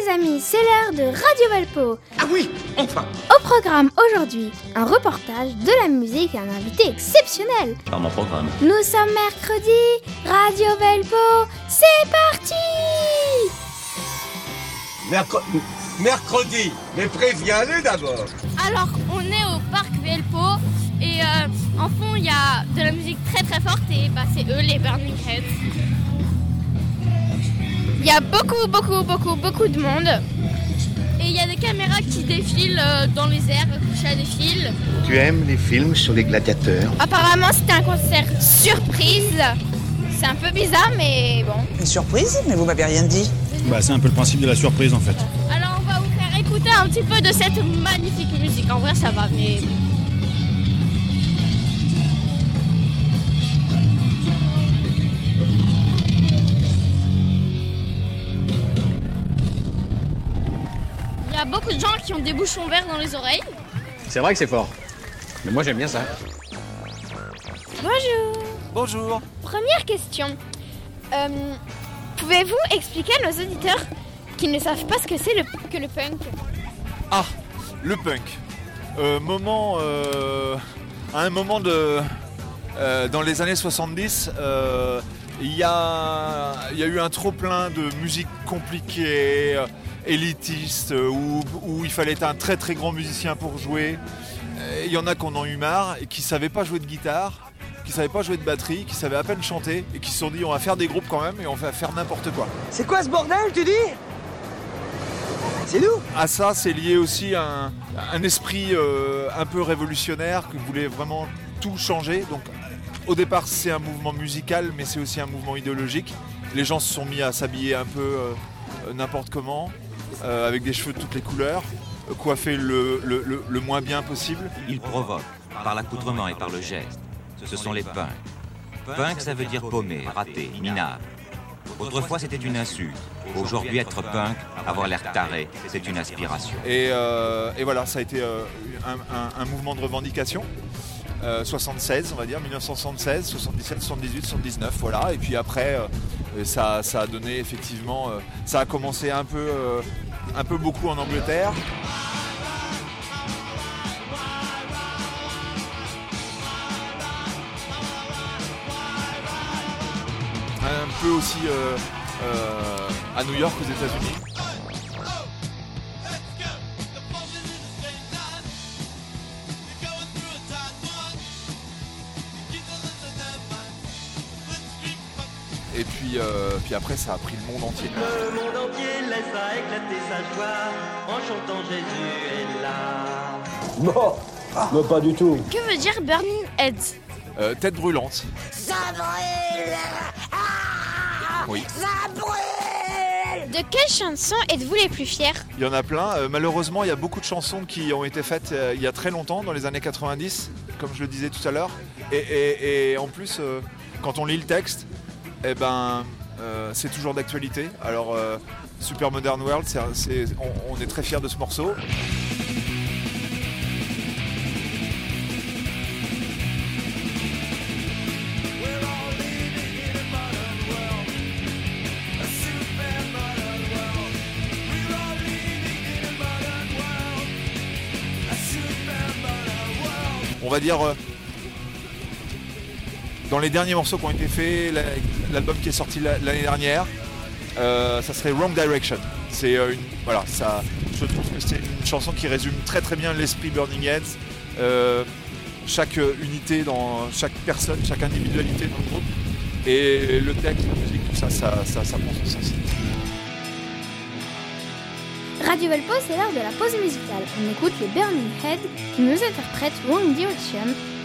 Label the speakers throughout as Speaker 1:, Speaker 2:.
Speaker 1: les amis, c'est l'heure de Radio Valpo.
Speaker 2: Ah oui, enfin
Speaker 1: Au programme aujourd'hui, un reportage de la musique et un invité exceptionnel.
Speaker 3: Charmant programme.
Speaker 1: Nous sommes mercredi, Radio Valpo, c'est parti
Speaker 2: Mercredi, mercredi mais préviens-les d'abord
Speaker 4: Alors, on est au parc Velpo et euh, en fond, il y a de la musique très très forte et bah, c'est eux les Burning Heads. Il y a beaucoup, beaucoup, beaucoup, beaucoup de monde. Et il y a des caméras qui défilent euh, dans les airs, accrochées à des fils.
Speaker 5: Tu aimes les films sur les gladiateurs?
Speaker 4: Apparemment, c'était un concert surprise. C'est un peu bizarre, mais bon.
Speaker 6: Une surprise Mais vous m'avez rien dit.
Speaker 7: Bah, c'est un peu le principe de la surprise en fait.
Speaker 4: Alors, on va vous faire écouter un petit peu de cette magnifique musique. En vrai, ça va, mais Il y a beaucoup de gens qui ont des bouchons verts dans les oreilles.
Speaker 3: C'est vrai que c'est fort. Mais moi j'aime bien ça.
Speaker 1: Bonjour
Speaker 8: Bonjour.
Speaker 1: Première question. Euh, Pouvez-vous expliquer à nos auditeurs qui ne savent pas ce que c'est le, que le punk?
Speaker 8: Ah, le punk. Euh, moment, euh, à un moment de, euh, dans les années 70, euh, il y, a, il y a eu un trop plein de musique compliquée, euh, élitiste, euh, où, où il fallait être un très très grand musicien pour jouer. Il y en a qui en ont eu marre et qui savaient pas jouer de guitare, qui savaient pas jouer de batterie, qui savaient à peine chanter et qui se sont dit on va faire des groupes quand même et on va faire n'importe quoi.
Speaker 6: C'est quoi ce bordel, tu dis? C'est nous?
Speaker 8: À ça, c'est lié aussi un, un esprit euh, un peu révolutionnaire qui voulait vraiment tout changer. Donc, au départ, c'est un mouvement musical, mais c'est aussi un mouvement idéologique. Les gens se sont mis à s'habiller un peu euh, n'importe comment, euh, avec des cheveux de toutes les couleurs, euh, coiffés le, le- le- le moins bien possible.
Speaker 3: Il provoque par l'accoutrement et par le geste. Ce sont les punks. Punk, ça veut dire paumé, raté, minable. Autrefois, c'était une insulte. Aujourd'hui, être punk, avoir l'air taré, c'est une aspiration.
Speaker 8: Et, euh, et voilà, ça a été un, un- un mouvement de revendication. Euh, 76, on va dire, 1976, 77, 78, 79, voilà. Et puis après, euh, ça, a donné effectivement, euh, ça a commencé un peu, euh, un peu beaucoup en Angleterre. Un peu aussi euh, euh, à New York aux États-Unis. Et puis, euh, puis après, ça a pris le monde entier.
Speaker 9: Le monde entier laisse à éclater sa joie en chantant Jésus est là.
Speaker 10: Non, non pas du tout.
Speaker 4: Que veut dire Burning Heads
Speaker 8: Euh, tête brûlante.
Speaker 6: Ça brûle
Speaker 8: Oui.
Speaker 6: Ça brûle
Speaker 1: De quelle chanson êtes-vous les plus fiers?
Speaker 8: Il y en a plein. Euh, malheureusement, il y a beaucoup de chansons qui ont été faites euh, il y a très longtemps, dans les années 90, comme je le disais tout à l'heure. Et, et- et en plus, euh, quand on lit le texte, eh ben, euh, c'est toujours d'actualité. Alors, euh, Super Modern World, on, on est très fiers de ce morceau. on va dire, euh, dans les derniers morceaux qui ont été faits, la- l'album qui est sorti la- l'année dernière, euh, ça serait Wrong Direction. C'est euh, une, voilà, ça, je trouve que c'est une chanson qui résume très très bien l'esprit Burning Heads. Euh, chaque unité dans chaque personne, chaque individualité dans le groupe. Et le texte, la musique, tout ça, ça, ça, ça prend son sens.
Speaker 1: Radio Valpo, c'est l'heure de la pause musicale. On écoute les Burning Head qui nous interprètent Wrong Direction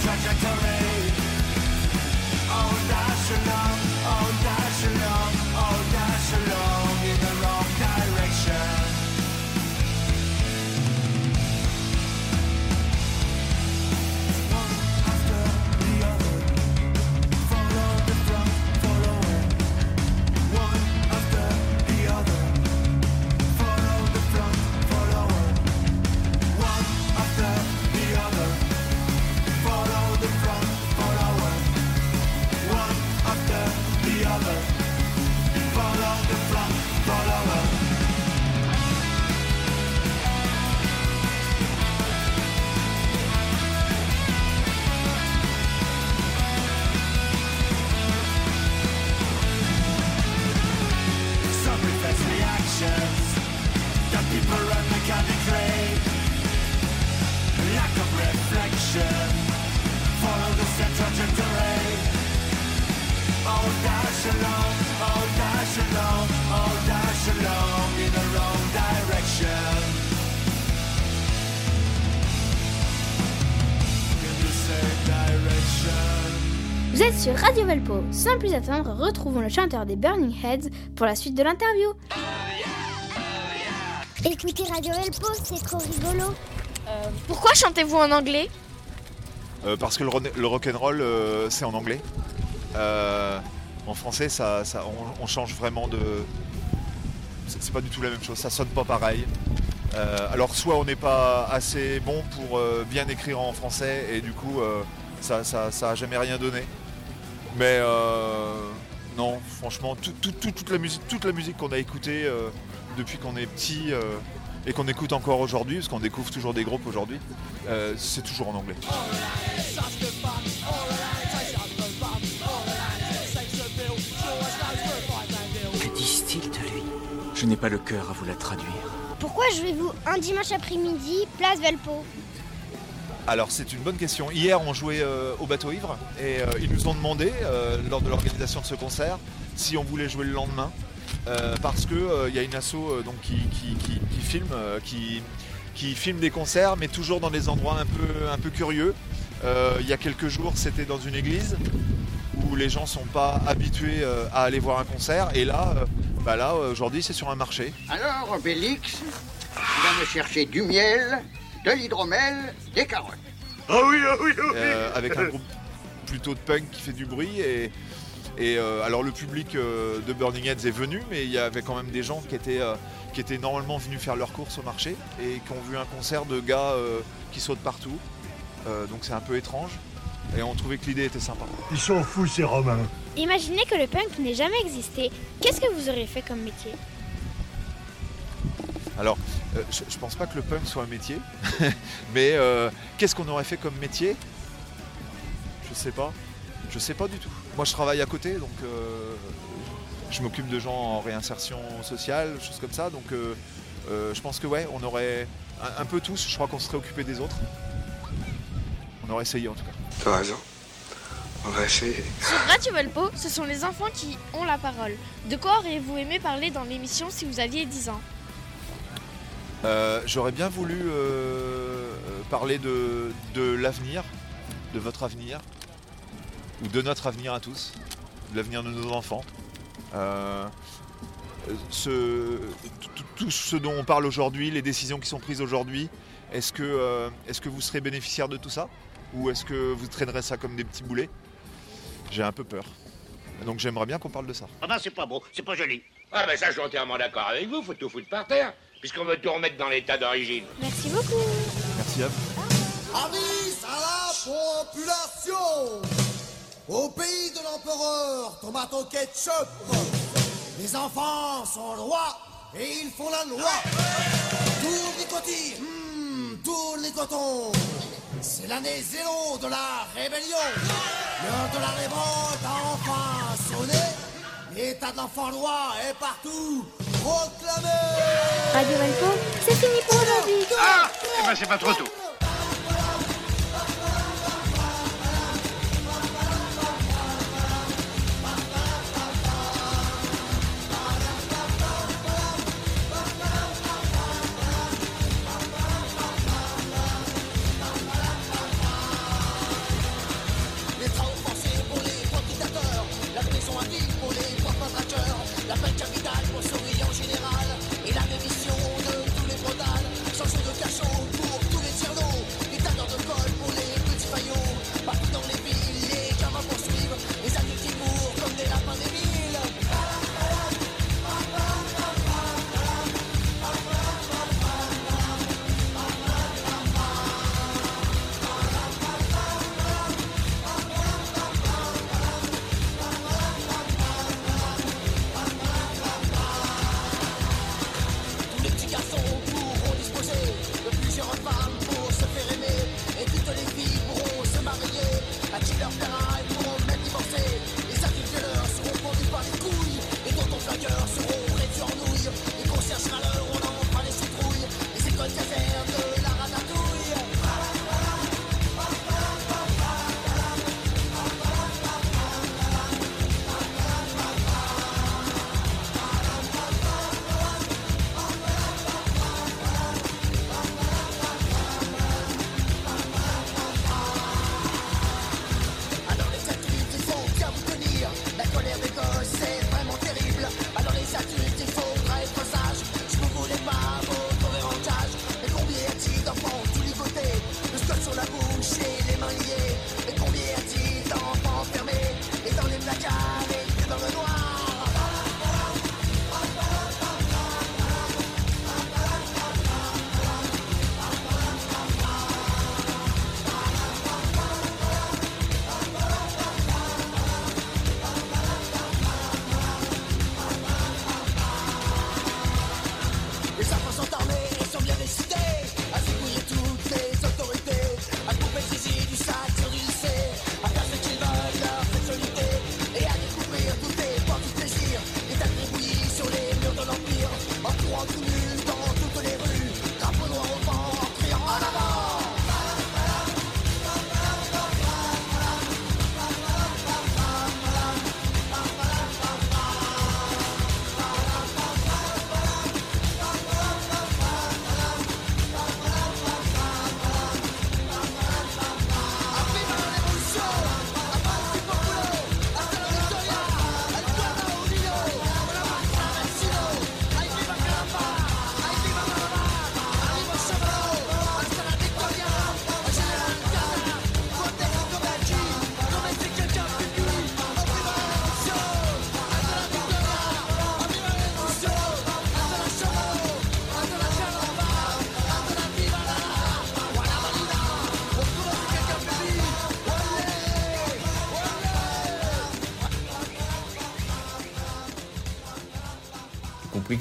Speaker 11: trajectory. Oh, dash
Speaker 1: Vous êtes sur Radio Velpo. Sans plus attendre, retrouvons le chanteur des Burning Heads pour la suite de l'interview.
Speaker 12: Écoutez Radio Elpo, c'est trop rigolo.
Speaker 4: Pourquoi chantez-vous en anglais?
Speaker 8: Euh, parce que le, rock'n'roll, euh, c'est en anglais. Euh, en français, ça, ça- on, on change vraiment de. C'est pas du tout la même chose, ça sonne pas pareil. Euh, alors, soit on n'est pas assez bon pour euh, bien écrire en français et du coup, euh, ça, ça, ça a jamais rien donné. Mais euh, non, franchement, tout- tout- tout- toute la musique, toute la musique qu'on a écoutée euh, depuis qu'on est petit euh, et qu'on écoute encore aujourd'hui, parce qu'on découvre toujours des groupes aujourd'hui, euh, c'est toujours en anglais.
Speaker 13: Que disent-ils de lui? Je n'ai pas le cœur à vous la traduire.
Speaker 12: Pourquoi jouez-vous un dimanche après-midi, place Velpo
Speaker 8: Alors c'est une bonne question. Hier on jouait euh, au bateau ivre et euh, ils nous ont demandé euh, lors de l'organisation de ce concert si on voulait jouer le lendemain parce que il y a une asso donc qui, filme qui, filme des concerts mais toujours dans des endroits un peu curieux. Il y a quelques jours c'était dans une église où les gens sont pas habitués à aller voir un concert et là bah là aujourd'hui c'est sur un marché.
Speaker 14: Alors, Obélix, tu me chercher du miel, de l'hydromel, des carottes.
Speaker 2: Ah oui, ah oui, ah oui.
Speaker 8: euh, avec un groupe plutôt de punk qui fait du bruit. Et, et, euh, alors le public euh, de Burning Heads est venu, mais il y avait quand même des gens qui étaient, euh, qui étaient normalement venus faire leurs courses au marché et qui ont vu un concert de gars euh, qui sautent partout. Euh, donc c'est un peu étrange. Et on trouvait que l'idée était sympa.
Speaker 10: Ils sont fous, ces Romains.
Speaker 1: Imaginez que le punk n'ait jamais existé. Qu'est-ce que vous auriez fait comme métier?
Speaker 8: Alors, euh, je, je pense pas que le punk soit un métier, mais euh, qu'est-ce qu'on aurait fait comme métier? Je sais pas. Je sais pas du tout. Moi, je travaille à côté, donc euh, je m'occupe de gens en réinsertion sociale, choses comme ça. Donc, euh, euh, je pense que ouais, on aurait un, un peu tous. Je crois qu'on serait occupé des autres. On aurait essayé en tout cas.
Speaker 5: T'as raison. On va essayer.
Speaker 4: Sur Radio Velpo, ce sont les enfants qui ont la parole. De quoi auriez-vous aimé parler dans l'émission si vous aviez 10 ans?
Speaker 8: Euh, J'aurais bien voulu euh, euh, parler de, de l'avenir, de votre avenir, ou de notre avenir à tous, de l'avenir de nos enfants. Euh, ce, tout, tout ce dont on parle aujourd'hui, les décisions qui sont prises aujourd'hui, est-ce que, euh, est-ce que vous serez bénéficiaire de tout ça Ou est-ce que vous traînerez ça comme des petits boulets? J'ai un peu peur. Donc j'aimerais bien qu'on parle de ça.
Speaker 15: Ah ben c'est pas beau, c'est pas joli. Ah ben ça je suis entièrement d'accord avec vous, faut tout foutre par terre, puisqu'on veut tout remettre dans l'état d'origine.
Speaker 1: Merci beaucoup.
Speaker 8: Merci à vous.
Speaker 11: Avis à la population. Au pays de l'empereur, tomato ketchup. Les enfants sont rois et ils font la loi. Tour nicotine, hmm, tour les cotons. C'est l'année zéro de la rébellion. L'heure de la révolte a enfin sonné. L'état de l'enfant roi est partout proclamé
Speaker 1: Radio Valpo, c'est fini pour aujourd'hui.
Speaker 15: Ah Eh ben c'est pas trop tôt.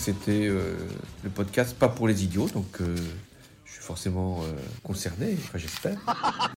Speaker 16: C'était euh, le podcast pas pour les idiots, donc euh, je suis forcément euh, concerné, enfin j'espère.